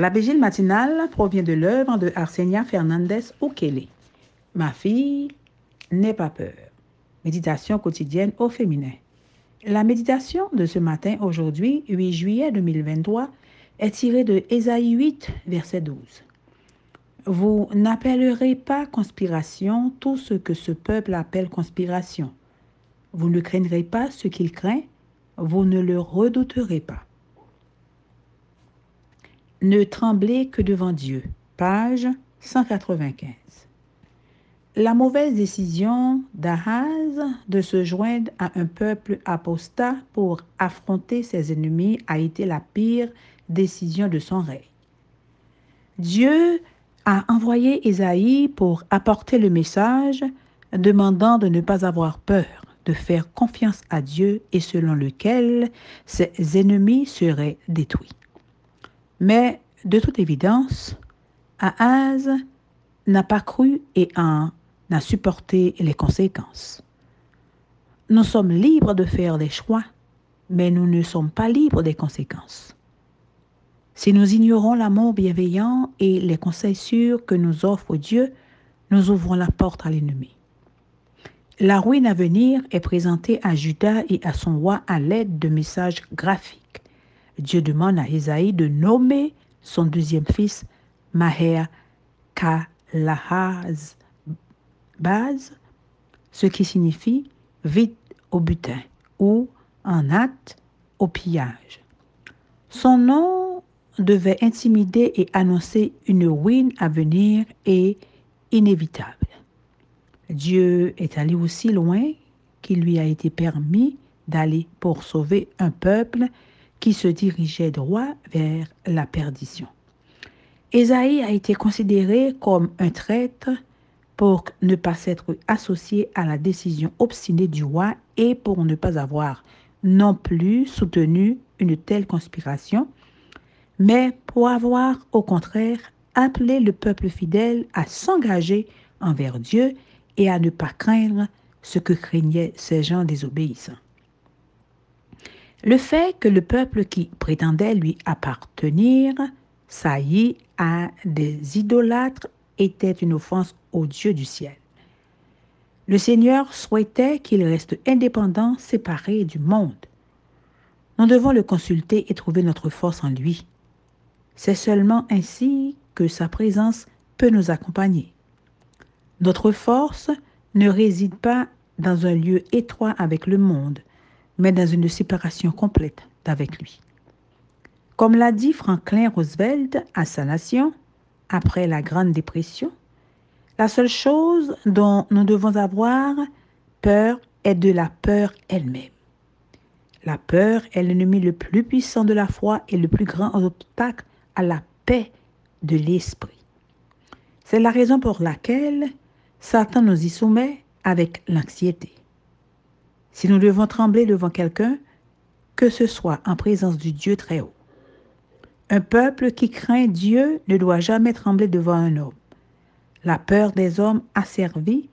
La vigile matinale provient de l'œuvre de Arsenia Fernandez Ukele. Ma fille, n'aie pas peur. Méditation quotidienne au féminin. La méditation de ce matin, aujourd'hui, 8 juillet 2023, est tirée de Ésaïe 8, verset 12. Vous n'appellerez pas conspiration tout ce que ce peuple appelle conspiration. Vous ne craindrez pas ce qu'il craint, vous ne le redouterez pas. Ne tremblez que devant Dieu. Page 195. La mauvaise décision d'Ahaz de se joindre à un peuple apostat pour affronter ses ennemis a été la pire décision de son règne. Dieu a envoyé Isaïe pour apporter le message demandant de ne pas avoir peur, de faire confiance à Dieu et selon lequel ses ennemis seraient détruits. Mais de toute évidence, Ahaz n'a pas cru et en a supporté les conséquences. Nous sommes libres de faire des choix, mais nous ne sommes pas libres des conséquences. Si nous ignorons l'amour bienveillant et les conseils sûrs que nous offre Dieu, nous ouvrons la porte à l'ennemi. La ruine à venir est présentée à Judas et à son roi à l'aide de messages graphiques. Dieu demande à Isaïe de nommer son deuxième fils Maher Kalahaz Baz, ce qui signifie vite au butin ou en hâte au pillage. Son nom devait intimider et annoncer une ruine à venir et inévitable. Dieu est allé aussi loin qu'il lui a été permis d'aller pour sauver un peuple qui se dirigeait droit vers la perdition. Ésaïe a été considéré comme un traître pour ne pas s'être associé à la décision obstinée du roi et pour ne pas avoir non plus soutenu une telle conspiration mais pour avoir au contraire appelé le peuple fidèle à s'engager envers Dieu et à ne pas craindre ce que craignaient ces gens désobéissants. Le fait que le peuple qui prétendait lui appartenir saillit à des idolâtres était une offense au Dieu du ciel. Le Seigneur souhaitait qu'il reste indépendant, séparé du monde. Nous devons le consulter et trouver notre force en lui. C'est seulement ainsi que sa présence peut nous accompagner. Notre force ne réside pas dans un lieu étroit avec le monde, mais dans une séparation complète d'avec lui. Comme l'a dit Franklin Roosevelt à sa nation après la Grande Dépression, la seule chose dont nous devons avoir peur est de la peur elle-même. La peur est l'ennemi le plus puissant de la foi et le plus grand obstacle à la paix de l'esprit. C'est la raison pour laquelle Satan nous y soumet avec l'anxiété. Si nous devons trembler devant quelqu'un, que ce soit en présence du Dieu très haut. Un peuple qui craint Dieu ne doit jamais trembler devant un homme. La peur des hommes asservis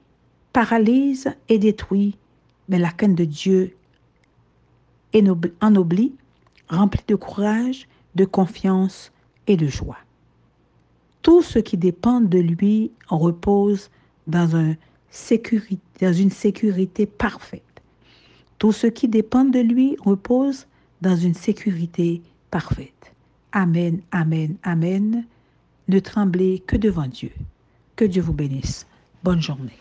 paralyse et détruit, mais la crainte de Dieu ennoblit, remplit de courage, de confiance et de joie. Tout ce qui dépend de lui repose dans une sécurité parfaite. Tout ce qui dépend de lui repose dans une sécurité parfaite. Amen, amen, amen. Ne tremblez que devant Dieu. Que Dieu vous bénisse. Bonne journée.